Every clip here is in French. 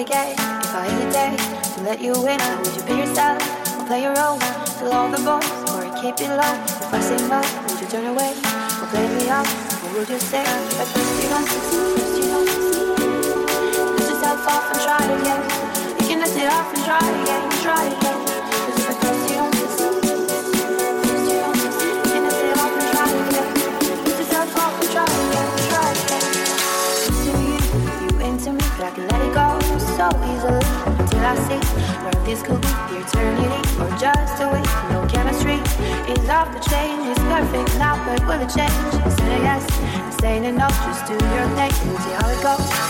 I a gay, if I a day, to let you in, how would you be yourself? Or play your role, fill all the bones or keep it low. If I say no, would you turn away? Or play me off, what would you say? But first you don't succeed, first you don't yourself off and try again. You can let it off and try again, try again. always a lie till I see where this could be the eternity or just a week? No chemistry is off the change It's perfect now, but will it change? Say yes, say no, just do your thing. And see how it goes.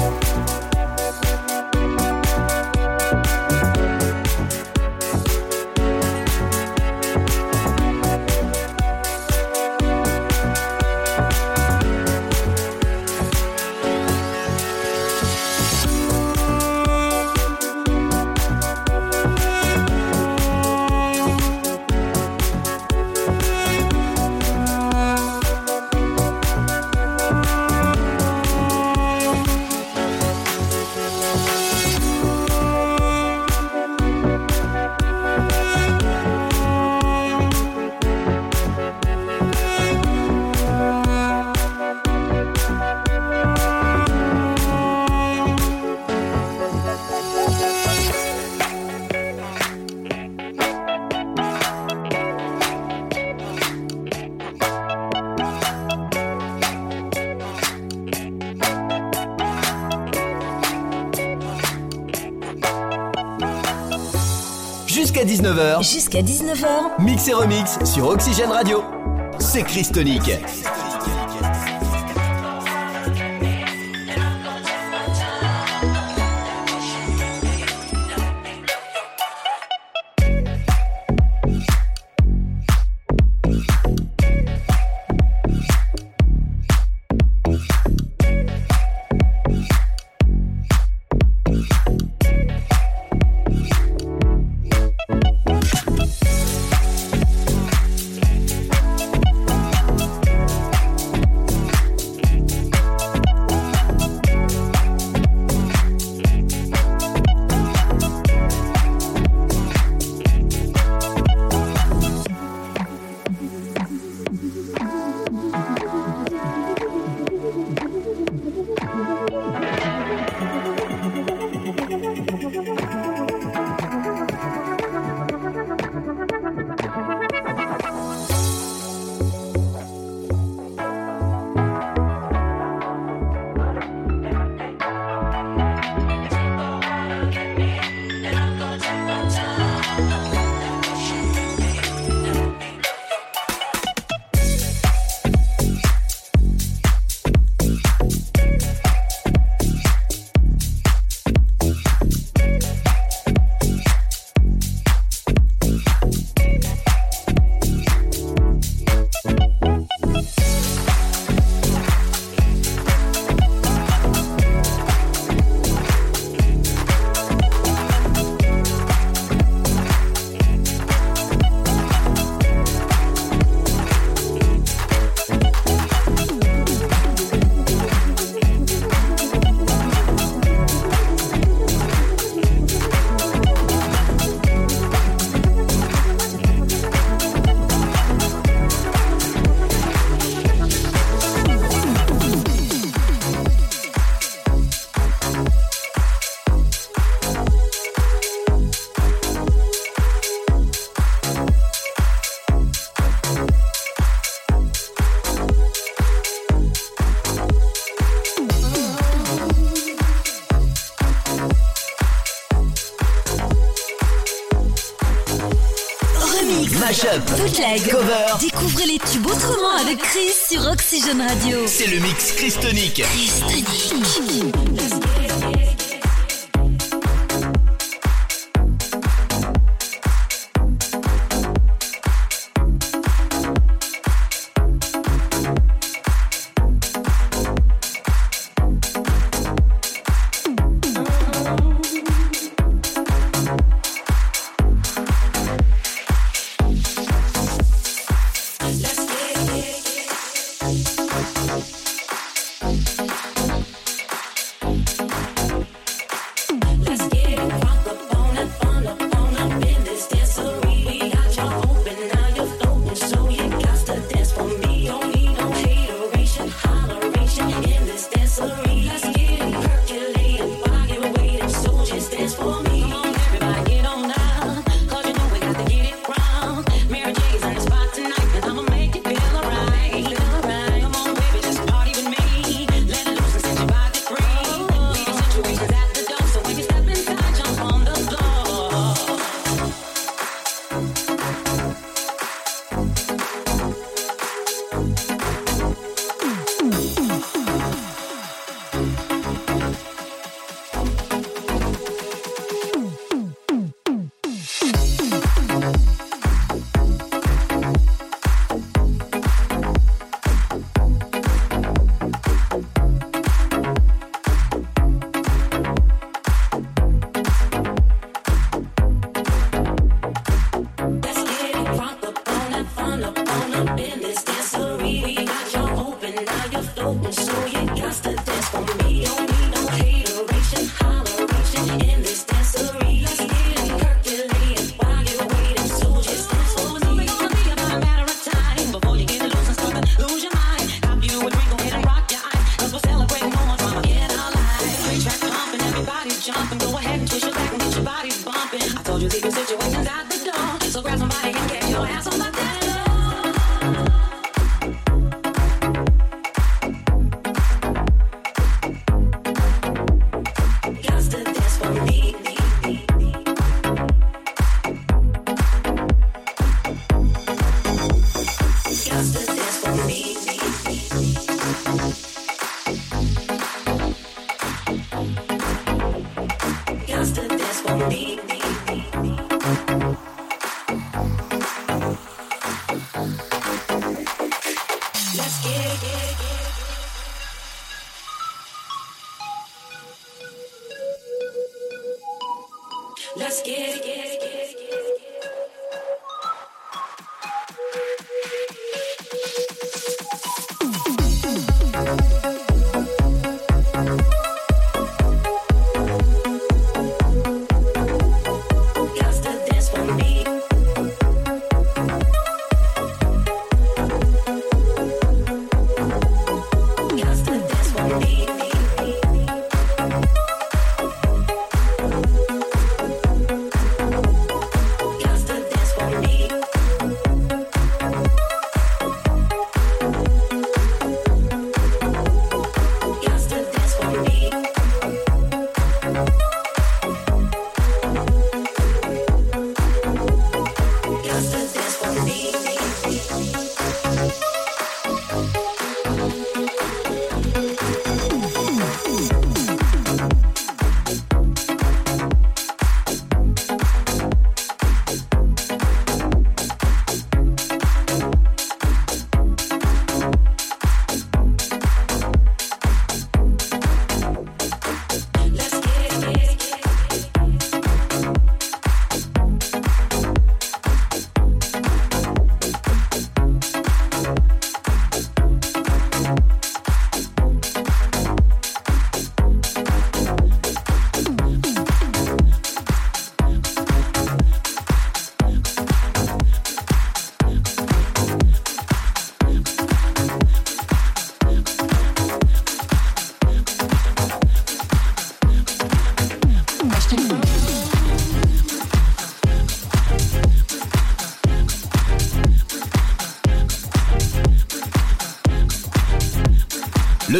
19h. Jusqu'à 19h. Mix et remix sur Oxygène Radio. C'est Christonique. Mashup. Bootleg. Cover. Découvrez les tubes autrement avec Chris sur Oxygen Radio. C'est le mix Christonic. Christonic.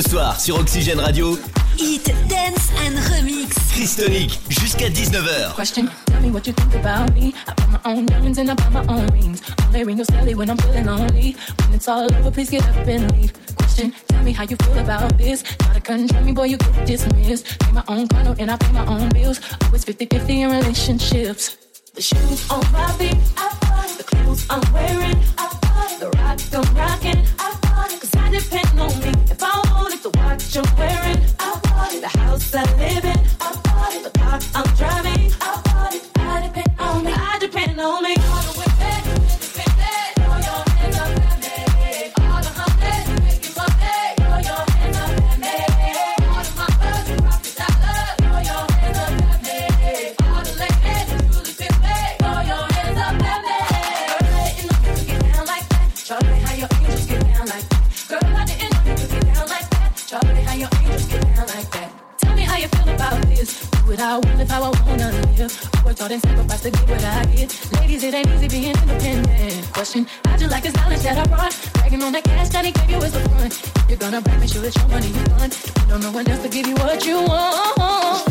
Le soir sur Oxygène Radio. Hit, Dance and Remix. Christonic jusqu'à 19h. Question, tell me what you think about me. I buy my own diamonds and I buy my own rings. Only ring your celly when I'm feeling lonely. When it's all over, please get up and leave. Question, tell me how you feel about this. Try to control me, boy, you get dismissed. Pay my own condo and I pay my own bills. Always 50-50 in relationships. The shoes on my feet, I I wonder how I wanna oh, live. Worked hard and sacrificed to get what I get. Ladies, it ain't easy being independent. Question, I just like this knowledge that I brought. Bragging on that cash that he gave you is the front. You're gonna brag, make sure it's your money you want. You don't know one else to give you what you want.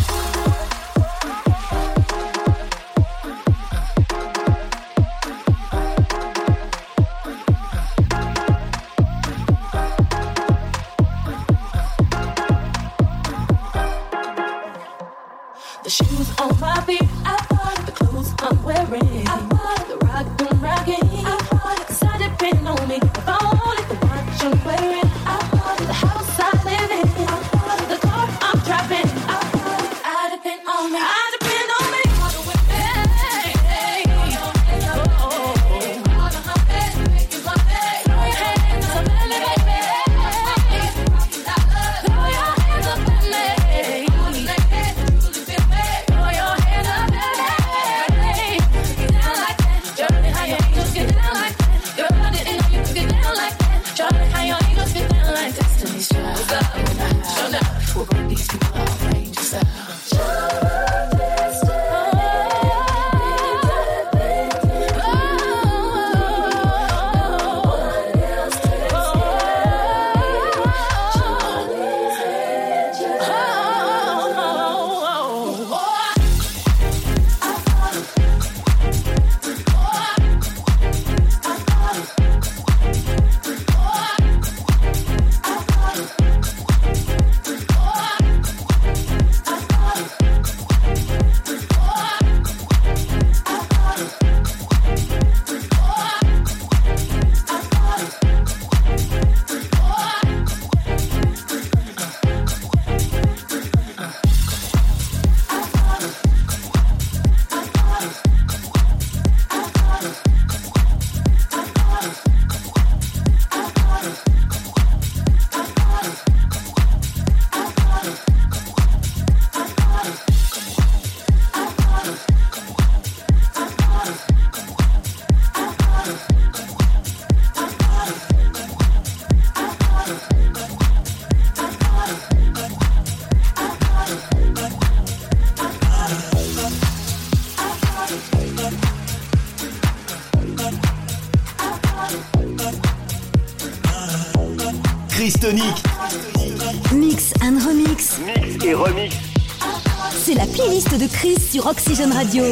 Sur Oxygène Radio.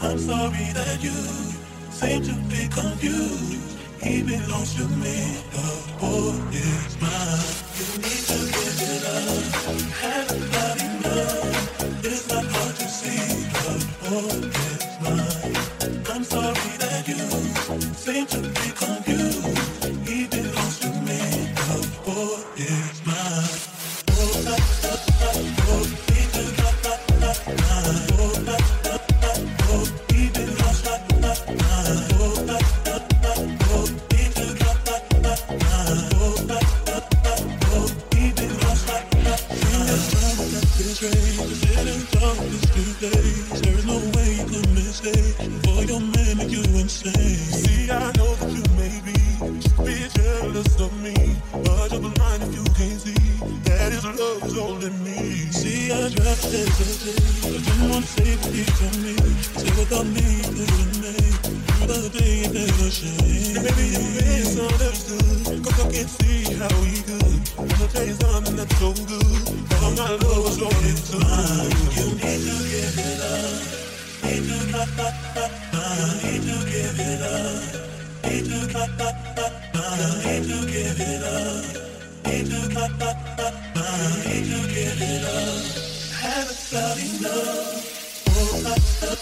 I'm sorry that you seem to be confused. He belongs to me, the boy is mine. You need to give it up. Got enough. It's not hard to see, the boy you seem to be confused. I know you could. I wanna tell so good. Cause I'm not in love with your little need to give it up. Need to not, not, not, not. Need to give it up. Need to not, not, not, not. Need to give it up. Need to not, not, not, not. Need to give it up. Haven't felt enough. Oh, not, not,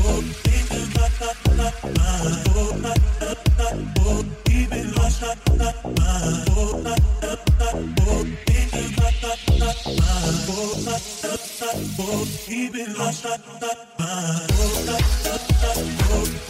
oh. Need to not, not, not, not. Oh, not, oh. He been lost, not, not, not, not, not, not, not, not,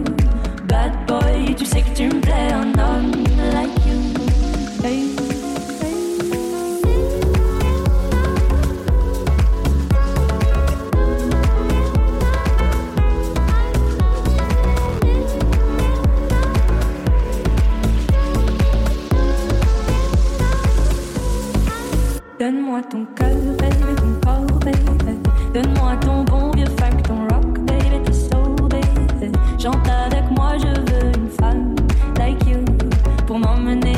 bad boy, tu sais que tu me plais, un homme like you. Donne-moi ton cœur, baby, ton corps, baby. Donne-moi ton bon vieux funk, ton rock, baby, ta soul, baby. Moi, je veux une femme like you pour m'emmener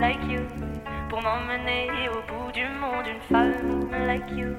like you. Pour m'emmener au bout du monde, une femme like you.